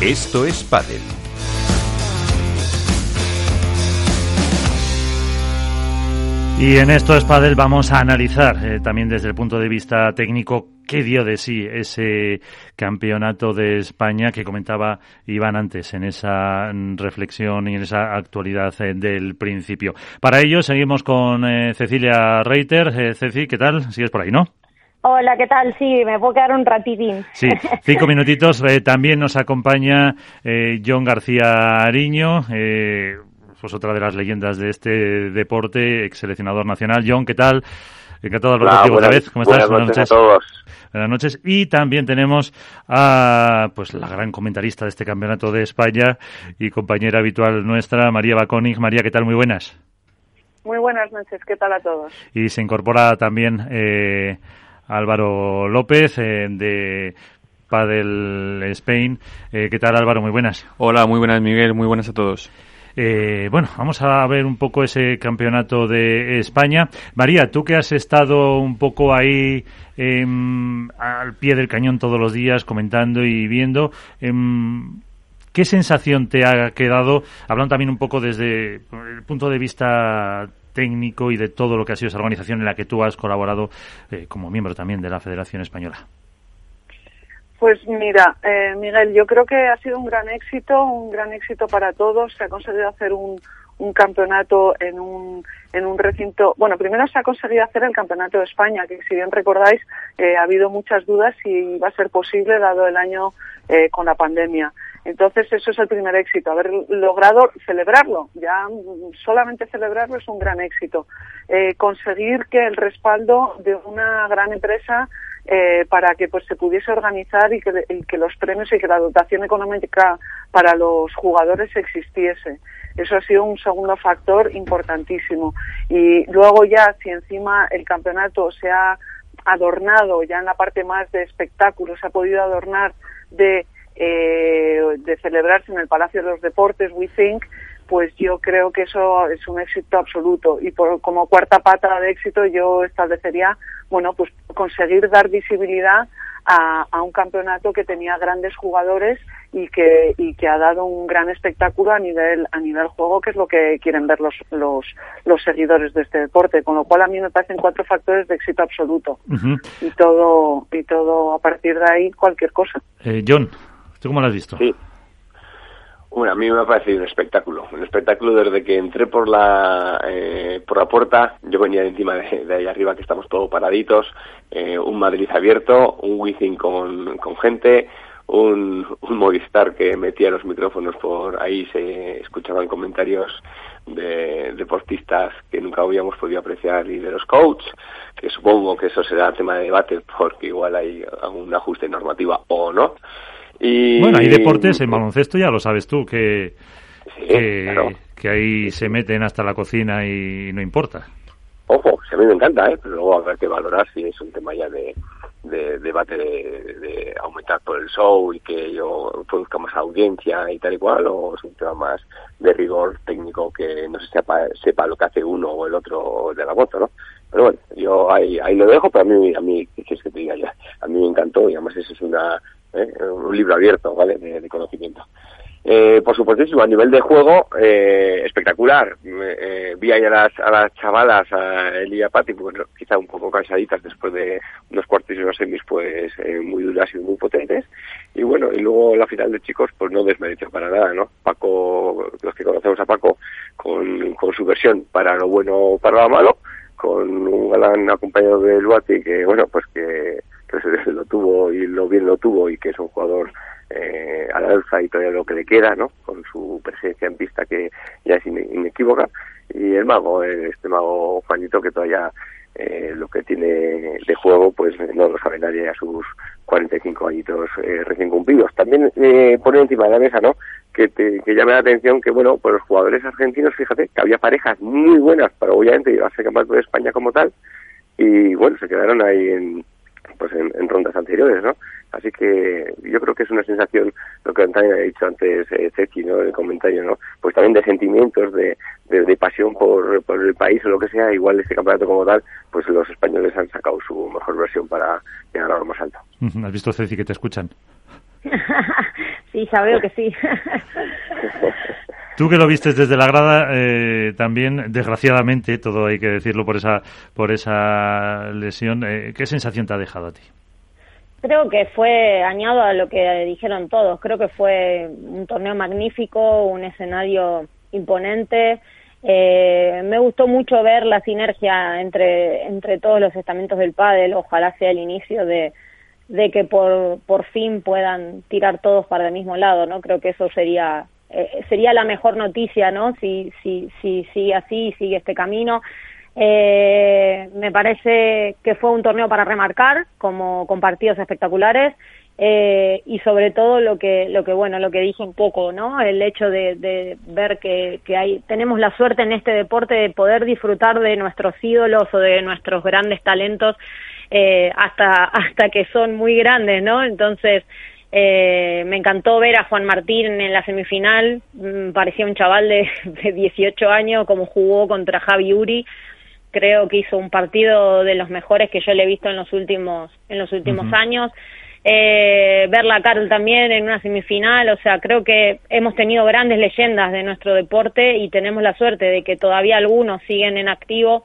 Esto es Padel. Y en esto es Padel vamos a analizar eh, también desde el punto de vista técnico qué dio de sí ese campeonato de España que comentaba Iván antes en esa reflexión y en esa actualidad eh, del principio. Para ello seguimos con eh, Cecilia Reiter. Ceci, ¿qué tal? Sigues por ahí, ¿no? Hola, ¿qué tal? Sí, me puedo quedar un ratitín. Sí, cinco minutitos. también nos acompaña John García Ariño, pues otra de las leyendas de este deporte, ex seleccionador nacional. John, ¿qué tal? Encantado de hablar contigo otra vez. ¿Cómo estás? Buenas noches, a todos. Buenas noches. Y también tenemos a pues la gran comentarista de este campeonato de España y compañera habitual nuestra, María Baconig. María, ¿qué tal? Muy buenas. Muy buenas noches. ¿Qué tal a todos? Y se incorpora también eh, Álvaro López eh, de Padel Spain. Eh, ¿Qué tal, Álvaro? Muy buenas. Hola, muy buenas, Miguel. Muy buenas a todos. Eh, bueno, vamos a ver un poco ese campeonato de España. María, tú que has estado un poco ahí em, al pie del cañón todos los días comentando y viendo, em, ¿qué sensación te ha quedado? Hablando también un poco desde el punto de vista técnico y de todo lo que ha sido esa organización en la que tú has colaborado eh, como miembro también de la Federación Española. Pues mira, eh, Miguel, yo creo que ha sido un gran éxito, un gran éxito para todos. Se ha conseguido hacer un, campeonato en un, en un recinto. Bueno, primero se ha conseguido hacer el campeonato de España, que si bien recordáis, eh, ha habido muchas dudas si iba a ser posible dado el año eh, con la pandemia. Entonces, eso es el primer éxito, haber logrado celebrarlo. Ya solamente celebrarlo es un gran éxito. Eh, conseguir que el respaldo de una gran empresa eh, para que pues se pudiese organizar y que, los premios y que la dotación económica para los jugadores existiese. Eso ha sido un segundo factor importantísimo. Y luego ya, si encima el campeonato se ha adornado ya en la parte más de espectáculo, se ha podido adornar de, eh, de celebrarse en el Palacio de los Deportes, We Think, pues yo creo que eso es un éxito absoluto. Y por, como cuarta pata de éxito yo establecería, bueno, pues conseguir dar visibilidad a, a, un campeonato que tenía grandes jugadores y que, y que ha dado un gran espectáculo a nivel, a nivel juego, que es lo que quieren ver los, los, los seguidores de este deporte. Con lo cual a mí me parecen cuatro factores de éxito absoluto. Y todo, y todo a partir de ahí cualquier cosa. Eh, John, ¿tú cómo lo has visto? Sí. Bueno, a mí me ha parecido un espectáculo, un espectáculo desde que entré por la eh, por la puerta, yo venía de encima de, ahí arriba que estamos todos paraditos, eh, un Madrid abierto, un Wizzing con, con gente, un, un Movistar que metía los micrófonos por ahí, se escuchaban comentarios de deportistas que nunca habíamos podido apreciar y de los coaches, que supongo que eso será tema de debate porque igual hay algún ajuste normativa o no. Bueno, hay deportes, en baloncesto ya lo sabes tú, que, que, ahí se meten hasta la cocina y no importa. Ojo, a mí me encanta, ¿eh? pero luego habrá que valorar si es un tema ya de, debate de, aumentar por el show y que yo produzca más audiencia y tal y cual, o es un tema más de rigor técnico que no se sepa, sepa lo que hace uno o el otro de la moto, ¿no? Pero bueno, yo ahí, ahí lo dejo, pero a mí, a mí, ¿qué quieres que te diga ya? A mí me encantó y además eso es una ¿eh? un libro abierto, ¿vale? De, conocimiento. Eh, por supuesto, a nivel de juego, eh, espectacular. Eh, vi ahí a las, a las chavalas, a Eli y Patti, pues, quizá un poco cansaditas después de unos cuartos y unos semis, pues muy duras y muy potentes. Y bueno, y luego la final de chicos, pues no desmerece para nada, ¿no? Paco, los que conocemos a Paco, con, con su versión para lo bueno, para lo malo, con un galán acompañado de Luati que, bueno, pues que que se lo tuvo y lo bien lo tuvo y que es un jugador eh, a la alza y todavía lo que le queda, ¿no? Con su presencia en pista que ya es inequívoca. Y el mago, eh, este mago Juanito que todavía eh, lo que tiene de juego pues no lo sabe nadie a sus 45 añitos eh, recién cumplidos. También eh, pone encima de la mesa, ¿no? Que, te, que llame la atención que, bueno, pues los jugadores argentinos, fíjate, que había parejas muy buenas para obviamente llevarse campeonato de España como tal, y bueno, se quedaron ahí en, pues en, rondas anteriores, ¿no? Así que yo creo que es una sensación, lo que también ha dicho antes eh, Ceci, ¿no? En el comentario, ¿no? Pues también de sentimientos, de, de, pasión por, por, el país o lo que sea, igual este campeonato como tal, pues los españoles han sacado su mejor versión para llegar a lo más alto. ¿Has visto, Ceci, que te escuchan? Sí, ya veo que sí. Tú que lo viste desde la grada, eh, también, desgraciadamente, todo hay que decirlo por esa, por esa lesión, eh, ¿qué sensación te ha dejado a ti? Creo que fue añado a lo que dijeron todos. Creo que fue un torneo magnífico, un escenario imponente. Eh, me gustó mucho ver la sinergia entre, entre todos los estamentos del pádel. Ojalá sea el inicio de, de que por, por fin puedan tirar todos para el mismo lado, ¿no? Creo que eso sería eh, sería la mejor noticia, ¿no? Si si si sigue así, sigue este camino. Eh, me parece que fue un torneo para remarcar, como con partidos espectaculares. Eh, y sobre todo lo que lo que bueno lo que dije un poco no el hecho de, ver que, que hay tenemos la suerte en este deporte de poder disfrutar de nuestros ídolos o de nuestros grandes talentos eh, hasta hasta que son muy grandes no entonces eh, me encantó ver a Juan Martín en la semifinal. Mm, parecía un chaval de, de 18 años como jugó contra Javi Uri. Creo que hizo un partido de los mejores que yo le he visto en los últimos en los últimos años. Eh, verla a Carl también en una semifinal, o sea, creo que hemos tenido grandes leyendas de nuestro deporte y tenemos la suerte de que todavía algunos siguen en activo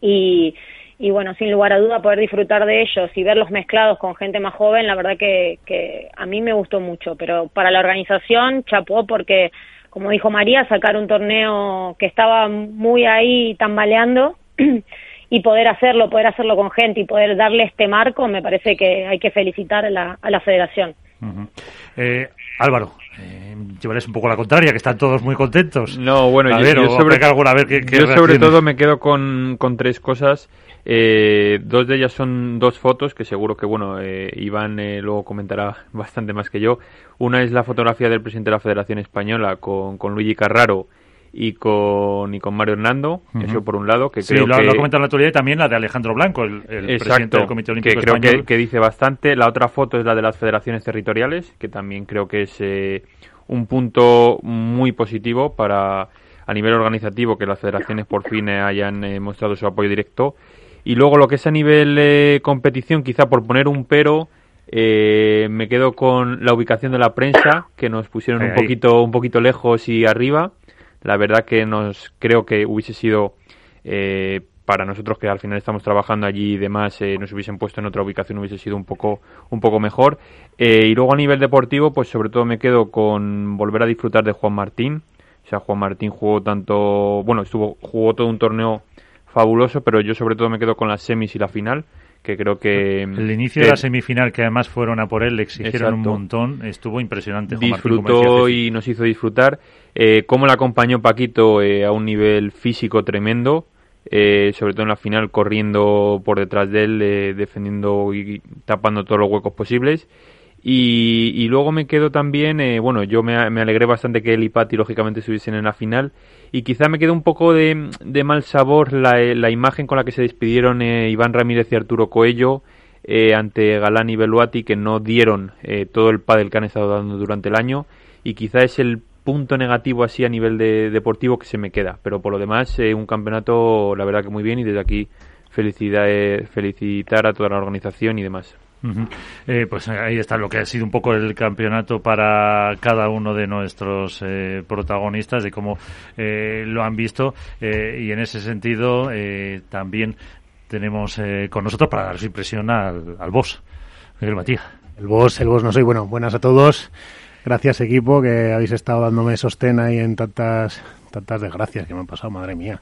y, y bueno, sin lugar a duda poder disfrutar de ellos y verlos mezclados con gente más joven, la verdad que, que a mí me gustó mucho, pero para la organización chapó porque, como dijo María, sacar un torneo que estaba muy ahí tambaleando y poder hacerlo, poder hacerlo con gente y poder darle este marco, me parece que hay que felicitar a la, a la federación. eh, Álvaro, eh, llevarles un poco la contraria, que están todos muy contentos. No, bueno, a yo, ver, yo sobre, alguna, a ver qué, qué yo sobre todo me quedo con, con tres cosas. Eh, dos de ellas son dos fotos que seguro que, bueno, eh, Iván eh, luego comentará bastante más que yo. Una es la fotografía del presidente de la Federación Española con, con Luigi Carraro y con, y con Mario Hernando, eso por un lado, que Sí, creo lo, que... lo ha comentado en la actualidad y también la de Alejandro Blanco, el, el presidente del Comité Olímpico que creo Español. que, que dice bastante. La otra foto es la de las federaciones territoriales, que también creo que es eh, un punto muy positivo para a nivel organizativo que las federaciones por fin eh, hayan eh, mostrado su apoyo directo. Y luego lo que es a nivel eh, competición, quizá por poner un pero, eh, me quedo con la ubicación de la prensa, que nos pusieron Ahí, un ahí. poquito, un poquito lejos y arriba. La verdad que nos creo que hubiese sido eh, para nosotros que al final estamos trabajando allí y demás, eh, nos hubiesen puesto en otra ubicación hubiese sido un poco un poco mejor. Eh, y luego a nivel deportivo, pues sobre todo me quedo con volver a disfrutar de Juan Martín. O sea, Juan Martín jugó tanto, bueno, estuvo jugó todo un torneo fabuloso, pero yo sobre todo me quedo con las semis y la final, que creo que El inicio que de la semifinal, que además fueron a por él, le exigieron Exacto. un montón, estuvo impresionante. Disfrutó y nos hizo disfrutar. Eh, cómo le acompañó Paquito eh, a un nivel físico tremendo, eh, sobre todo en la final corriendo por detrás de él, eh, defendiendo y tapando todos los huecos posibles. Y, luego me quedo también, eh, bueno, yo me, alegré bastante que él y Patti lógicamente estuviesen en la final. Y quizá me quedó un poco de, mal sabor la, eh, la imagen con la que se despidieron eh, Iván Ramírez y Arturo Coello eh, ante Galán y Beluati que no dieron eh, todo el pádel que han estado dando durante el año. Y quizá es el punto negativo así a nivel de deportivo que se me queda. Pero por lo demás eh, un campeonato la verdad que muy bien y desde aquí felicidad, felicitar a toda la organización y demás Eh, pues ahí está lo que ha sido un poco el campeonato para cada uno de nuestros eh, protagonistas, de cómo eh, lo han visto. eh, y en ese sentido eh, también tenemos con nosotros para dar su impresión al, al boss, Miguel Matía. El boss, el boss no soy. Bueno, buenas a todos. Gracias equipo que habéis estado dándome sostén ahí en tantas, tantas desgracias que me han pasado, madre mía.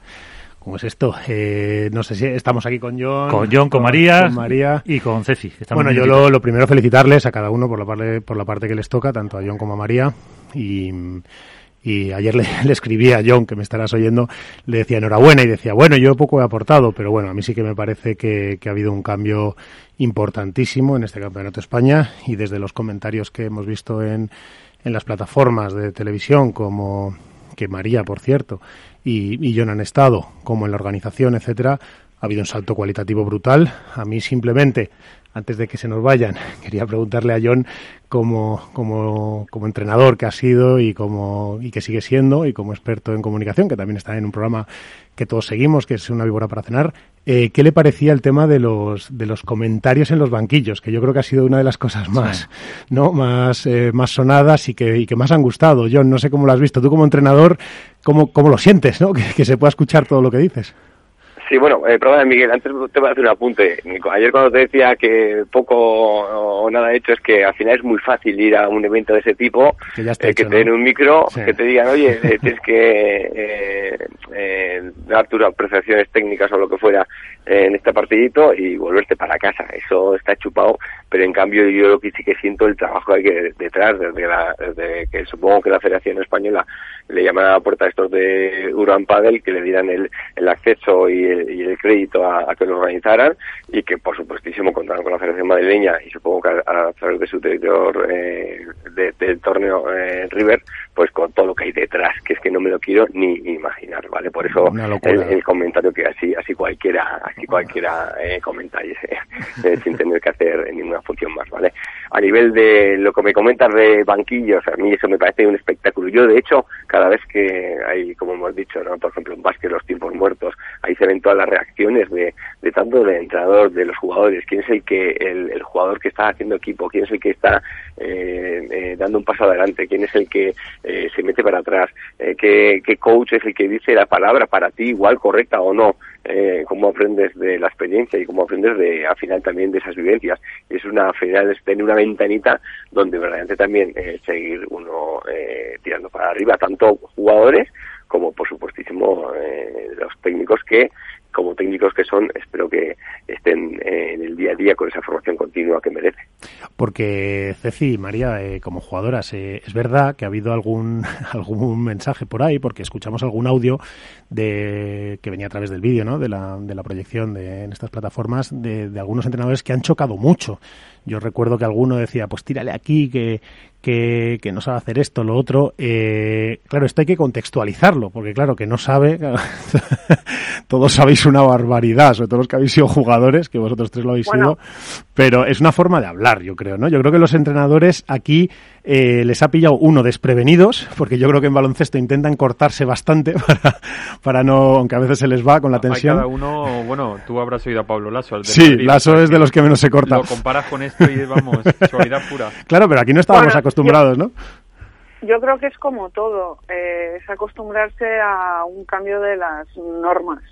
¿Cómo es esto? Eh, no sé si estamos aquí con John. Con John, con María, con María. y con Ceci. Bueno, yo lo primero felicitarles a cada uno por la parte por la parte que les toca, tanto a John como a María. Y, y ayer le, le escribí a John, que me estarás oyendo, le decía enhorabuena y decía, bueno, yo poco he aportado, pero bueno, a mí sí que me parece que, que ha habido un cambio importantísimo en este Campeonato de España y desde los comentarios que hemos visto en, en las plataformas de televisión, como que María, por cierto, y, y John han estado, como en la organización, etcétera, ha habido un salto cualitativo brutal. A mí simplemente antes de que se nos vayan, quería preguntarle a John como, como, como entrenador que ha sido y, como, y que sigue siendo y como experto en comunicación, que también está en un programa que todos seguimos, que es una víbora para cenar, eh, ¿qué le parecía el tema de los, de los comentarios en los banquillos? Que yo creo que ha sido una de las cosas más, ¿no? más, eh, más sonadas y que, y que más han gustado. John, no sé cómo lo has visto. Tú como entrenador, ¿cómo, cómo lo sientes, ¿no? que se pueda escuchar todo lo que dices. Sí, bueno, eh, perdona Miguel, antes te voy a hacer un apunte. Ayer cuando te decía que poco o nada he hecho es que al final es muy fácil ir a un evento de ese tipo, que, eh, te den un micro, que te digan, oye, eh, tienes que eh, eh, dar tus apreciaciones técnicas o lo que fuera en este partidito y volverte para casa. Eso está chupado, pero en cambio yo lo que sí que siento el trabajo que hay que detrás, desde, la, desde que supongo que la Federación Española le llaman a la puerta a estos de Urban Padel que le dieran el, el acceso y el, y el crédito a, que lo organizaran y que por supuestísimo contaron con la Federación Madrileña y supongo que a, través de su director eh, del torneo eh, River pues con todo lo que hay detrás que es que no me lo quiero ni imaginar vale por eso el, comentario que así así cualquiera así cualquiera eh, comentáis eh, sin tener que hacer ninguna función más vale a nivel de lo que me comentas de banquillos a mí eso me parece un espectáculo. Yo de hecho cada vez que hay como hemos dicho no por ejemplo en básquet los tiempos muertos ven todas las reacciones de, de tanto del entrenador de los jugadores quién es el que el, jugador que está haciendo equipo quién es el que está eh, eh, dando un paso adelante quién es el que eh, se mete para atrás, eh, qué, coach es el que dice la palabra para ti igual correcta o no, eh, cómo aprendes de la experiencia y cómo aprendes de, al final también de esas vivencias. Es una final, es tener una ventanita donde verdaderamente también eh, seguir uno eh, tirando para arriba, tanto jugadores como por supuestísimo eh, los técnicos que como técnicos que son, espero que estén en el día a día con esa formación continua que merece. Porque Ceci, María, eh, como jugadoras, eh, es verdad que ha habido algún algún mensaje por ahí, porque escuchamos algún audio de que venía a través del vídeo, ¿no? De la, de la proyección de, en estas plataformas de, de algunos entrenadores que han chocado mucho. Yo recuerdo que alguno decía, pues tírale aquí, que, que, que no sabe hacer esto, lo otro. Eh, claro, esto hay que contextualizarlo, porque claro, que no sabe, todos sabéis una barbaridad, sobre todo los que habéis sido jugadores, que vosotros tres lo habéis sido, pero es una forma de hablar, yo creo, ¿no? Yo creo que los entrenadores aquí eh, les ha pillado uno desprevenidos, porque yo creo que en baloncesto intentan cortarse bastante para, para no, aunque a veces se les va con la tensión. cada uno, bueno, tú habrás oído a Pablo Lasso. sí, Lasso es de los que menos se corta. Lo comparas con esto y vamos, suavidad pura. Claro, pero aquí no estábamos acostumbrados, ¿no? Yo creo que es como todo, eh, es acostumbrarse a un cambio de las normas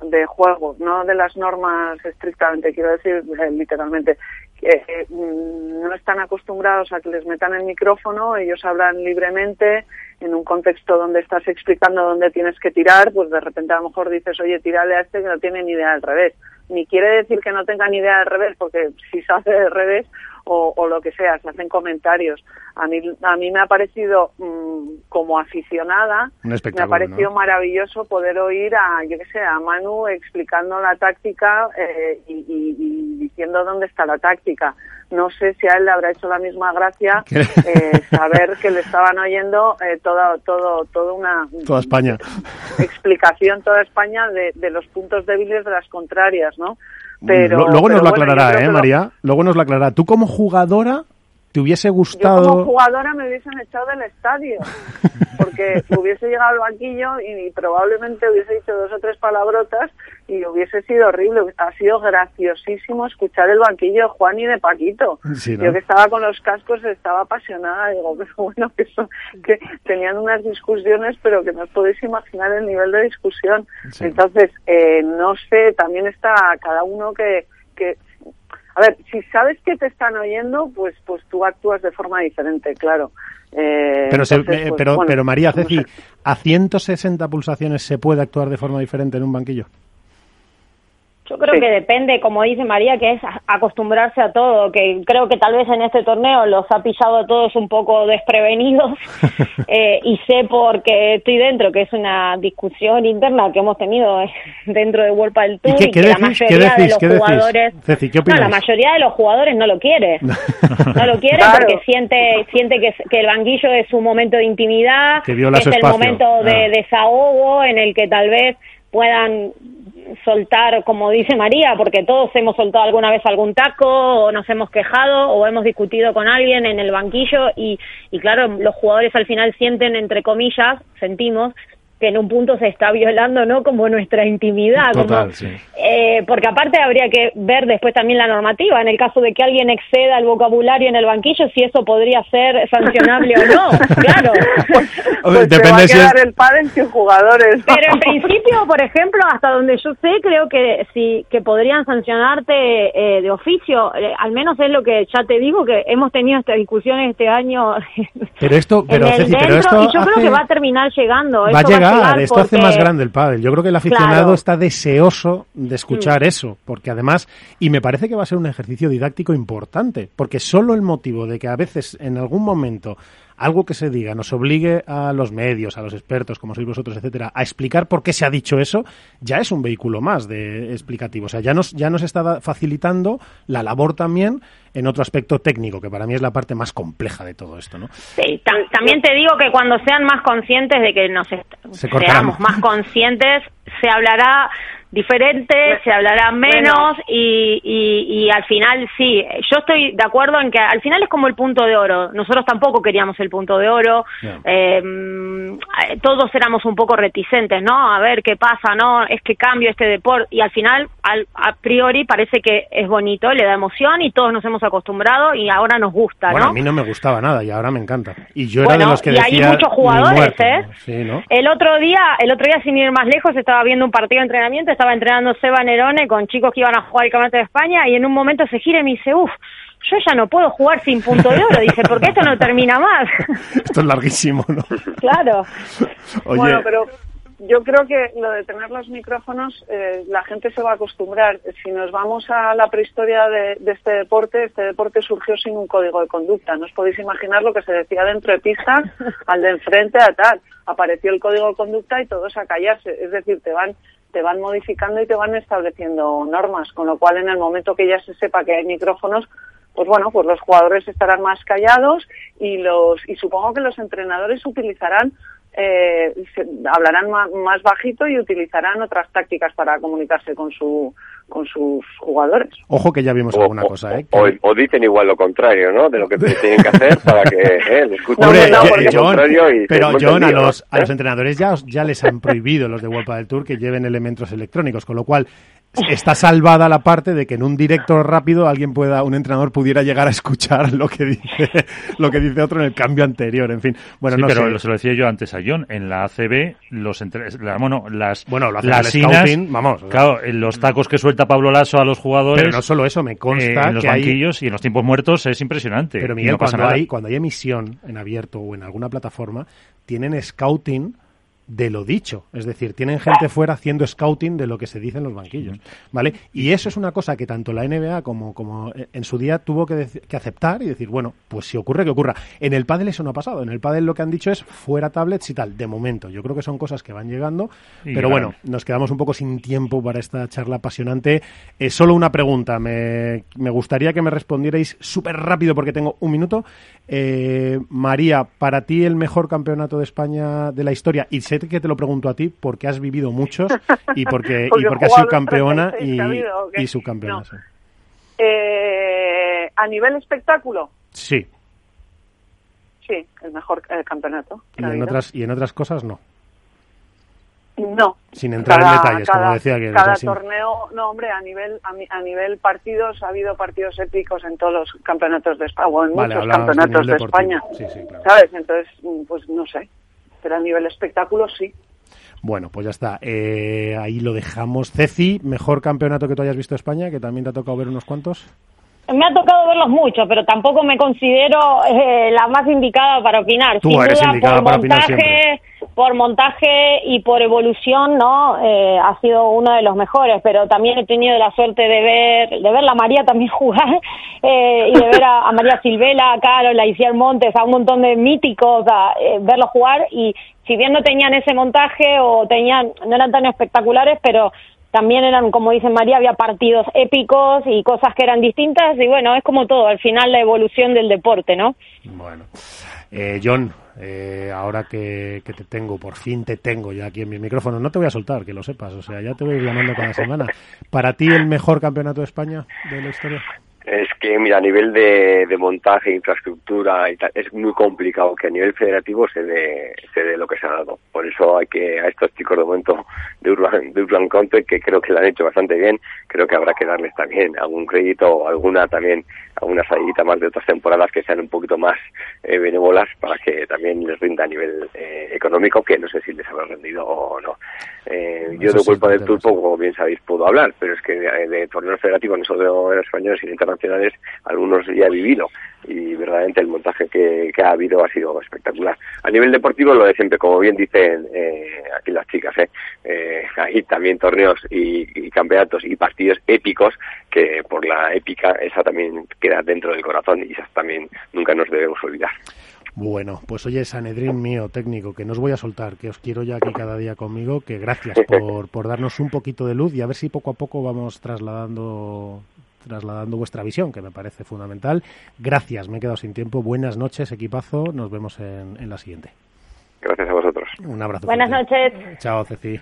de juego, no de las normas estrictamente, quiero decir eh, literalmente. Eh, no están acostumbrados a que les metan el micrófono, ellos hablan libremente en un contexto donde estás explicando dónde tienes que tirar, pues de repente a lo mejor dices, oye, tírale a este que no tiene ni idea del revés. Ni quiere decir que no tenga ni idea del revés, porque si se hace del revés, o, o, lo que sea, se hacen comentarios. A mí, a mí me ha parecido, mmm, como aficionada, me ha parecido ¿no? maravilloso poder oír a, yo qué sé, a Manu explicando la táctica eh, y, y, y, diciendo dónde está la táctica. No sé si a él le habrá hecho la misma gracia eh, saber que le estaban oyendo eh, toda, todo, toda una toda España explicación toda España de, de los puntos débiles de las contrarias, ¿no? Pero, luego pero nos lo bueno, aclarará, ¿eh. María? Luego nos lo aclarará. Tú como jugadora, ¿te hubiese gustado...? Yo como jugadora me hubiesen echado del estadio, porque hubiese llegado al banquillo y, probablemente hubiese dicho dos o tres palabrotas y hubiese sido horrible. Ha sido graciosísimo escuchar el banquillo de Juan y de Paquito. Sí, ¿no? Yo que estaba con los cascos estaba apasionada. Digo, pero bueno, que, son, que tenían unas discusiones, pero que no os podéis imaginar el nivel de discusión. Sí. Entonces, eh, no sé, también está cada uno que, que a ver, si sabes que te están oyendo, pues pues tú actúas de forma diferente, claro. Eh, pero, entonces, se, eh, pues, pero, bueno, pero María Ceci, no sé. ¿a 160 pulsaciones se puede actuar de forma diferente en un banquillo? Yo creo Sí. que depende, como dice María, que es acostumbrarse a todo, que creo que tal vez en este torneo los ha pillado a todos un poco desprevenidos eh, y sé porque estoy dentro, que es una discusión interna que hemos tenido dentro de World del ¿Y Tour qué, y qué que la decís? ¿Qué mayoría de decís? los ¿Qué decís? jugadores... Ceci, ¿qué No, la mayoría de los jugadores no lo quiere. No lo quiere Claro. porque siente siente que, que el banquillo es un momento de intimidad, Que es el momento de Ah. desahogo en el que tal vez puedan soltar, como dice María, porque todos hemos soltado alguna vez algún taco, o nos hemos quejado, o hemos discutido con alguien en el banquillo, y, y claro, los jugadores al final sienten, entre comillas, sentimos que en un punto se está violando, ¿no? Como nuestra intimidad. Total, como, sí. eh, porque aparte habría que ver después también la normativa, en el caso de que alguien exceda el vocabulario en el banquillo, si eso podría ser sancionable o no, claro. Pues te va a quedar el pádel sin jugadores. Pero en principio, por ejemplo, hasta donde yo sé, creo que sí que podrían sancionarte eh, de oficio. Eh, al menos es lo que ya te digo que hemos tenido estas discusiones este año. Pero esto, pero, en el Ceci, pero esto y yo creo que va a terminar llegando. Va a Esto llegar, llegar esto hace más grande el pádel. Yo creo que el aficionado Claro. Mm. está deseoso de escuchar eso, porque además, y me parece que va a ser un ejercicio didáctico importante, porque solo el motivo de que a veces, en algún momento, algo que se diga nos obligue a los medios, a los expertos, como sois vosotros, etcétera, a explicar por qué se ha dicho eso, ya es un vehículo más de explicativo. O sea, ya nos, ya nos está facilitando la labor también en otro aspecto técnico, que para mí es la parte más compleja de todo esto, ¿no? Sí, tam- también te digo que cuando sean más conscientes de que nos Se seamos más conscientes, se hablará diferente, se hablará menos y, y, y al final sí, yo estoy de acuerdo en que al final es como el punto de oro. Nosotros tampoco queríamos el punto de oro, eh, mm, todos éramos un poco reticentes, ¿no? A ver qué pasa, ¿no? Es que cambio este deporte y al final, al, a priori, parece que es bonito, le da emoción y todos nos hemos acostumbrado y ahora nos gusta, Bueno, ¿no? a mí no me gustaba nada y ahora me encanta. Y yo era de los que y decía hay muchos "Ni jugadores, muerto". ¿eh? Sí, ¿no? El otro día, el otro día sin ir más lejos, estaba viendo un partido de entrenamiento, estaba entrenando Seba Nerone con chicos que iban a jugar el Campeonato de España y en un momento se gira y me dice, uff, yo ya no puedo jugar sin punto de oro, dice, porque esto no termina más. Esto es larguísimo, ¿no? claro. Oye, Bueno, pero yo creo que lo de tener los micrófonos, eh, la gente se va a acostumbrar. Si nos vamos a la prehistoria de, de este deporte, este deporte surgió sin un código de conducta. No os podéis imaginar lo que se decía dentro de pista al de enfrente a tal. Apareció el código de conducta y todos a callarse. Es decir, te van te van modificando y te van estableciendo normas, con lo cual en el momento que ya se sepa que hay micrófonos, pues bueno, pues los jugadores estarán más callados y los y supongo que los entrenadores utilizarán eh, se- hablarán ma- más, bajito y utilizarán otras tácticas para comunicarse con su con sus jugadores. ojo que ya vimos O, alguna o- cosa, ¿eh? o- o dicen igual lo contrario, ¿no? De lo que tienen que hacer para que eh, le escuchen Hombre, no, Yo- porque- lo John, contrario y pero John, a los, a ¿eh? los entrenadores ya, os- ya les han prohibido los de World del Tour que lleven elementos electrónicos, con lo cual está salvada la parte de que en un directo rápido alguien pueda, un entrenador pudiera llegar a escuchar lo que dice, lo que dice otro en el cambio anterior, en fin. Bueno, sí, no pero sé. lo- se lo decía yo antes a John. En la ACB, los entre- la- bueno, las, Bueno, lo hacen las el inas, scouting, vamos. Claro, en los tacos que suelta Pablo Lasso a los jugadores. Pero no solo eso, me consta eh, en los que hay banquillos y en los tiempos muertos es impresionante. Pero Miguel, no pasa cuando, nada. hay, cuando hay emisión en abierto o en alguna plataforma, tienen scouting de lo dicho. Es decir, tienen gente fuera haciendo scouting de lo que se dice en los banquillos. ¿Vale? Y eso es una cosa que tanto la NBA como, como en su día tuvo que, que aceptar y decir, bueno, pues si ocurre, que ocurra. En el pádel eso no ha pasado. En el pádel lo que han dicho es fuera tablets y tal. De momento, yo creo que son cosas que van llegando. Y pero bueno, nos quedamos un poco sin tiempo para esta charla apasionante. Eh, solo una pregunta. Me, me gustaría que me respondierais súper rápido porque tengo un minuto. Eh, María, para ti el mejor campeonato de España de la historia, y sé que te lo pregunto a ti porque has vivido muchos y porque, y Porque porque has sido campeona 36 y, subcampeona. No. sí. Eh, a nivel espectáculo, Sí, sí, el mejor eh, campeonato. y en, otras, y en otras cosas no. No. Sin entrar en detalles, como decía que Cada sin- torneo, no hombre, a nivel a, a nivel partidos ha habido partidos épicos en todos los campeonatos de España, o en Vale, muchos de campeonatos de. España. Sí, sí, claro. ¿Sabes? Entonces, pues no sé. Pero a nivel espectáculo sí. Bueno, pues ya está. Eh, ahí lo dejamos. Ceci, mejor campeonato que tú hayas visto España, que también te ha tocado ver unos cuantos. Me ha tocado verlos muchos, pero tampoco me considero eh, la más indicada para opinar. Tú Sin eres duda, indicada por para opinar montaje, por montaje y por evolución, ¿no? Eh, ha sido uno de los mejores, pero también he tenido la suerte de ver, de ver a María también jugar eh, y de ver a, a María Silvela, a Carol, a Isier Montes, a un montón de míticos, a eh, verlos jugar y si bien no tenían ese montaje o tenían, no eran tan espectaculares, pero también eran, como dice María, había partidos épicos y cosas que eran distintas y bueno, es como todo, al final la evolución del deporte, ¿no? Bueno. Eh, John, eh, ahora que, que, te tengo, por fin te tengo ya aquí en mi micrófono, no te voy a soltar, que lo sepas, o sea, ya te voy llamando cada semana. ¿Para ti el mejor campeonato de España de la historia? Es que, mira, a nivel de, de montaje, infraestructura y tal, es muy complicado que a nivel federativo se dé, se dé lo que se ha dado. Por eso hay que, a estos chicos de momento de Urban, de Urban Country, que creo que lo han hecho bastante bien, creo que habrá que darles también algún crédito o alguna también, alguna salidita más de otras temporadas que sean un poquito más eh, benévolas para que también les rinda a nivel eh, económico, que no sé si les habrá rendido o no. Eh, yo de culpa del Turpo, como bien sabéis, puedo hablar, pero es que de, de torneos federativos, no solo en español, sino internacionales, algunos ya he vivido y verdaderamente el montaje que, que, ha habido ha sido espectacular. A nivel deportivo, lo de siempre, como bien dicen eh, aquí las chicas, ¿eh? eh hay también torneos y, y, campeonatos y partidos épicos que por la épica esa también queda dentro del corazón y esas también nunca nos debemos olvidar. Bueno, pues oye, Sanedrín mío, técnico, que no os voy a soltar, que os quiero ya aquí cada día conmigo, que gracias por, por darnos un poquito de luz y a ver si poco a poco vamos trasladando trasladando vuestra visión, que me parece fundamental. Gracias, me he quedado sin tiempo. Buenas noches, equipazo. Nos vemos en, en la siguiente. Gracias a vosotros. Un abrazo. Buenas noches. Chao, Ceci.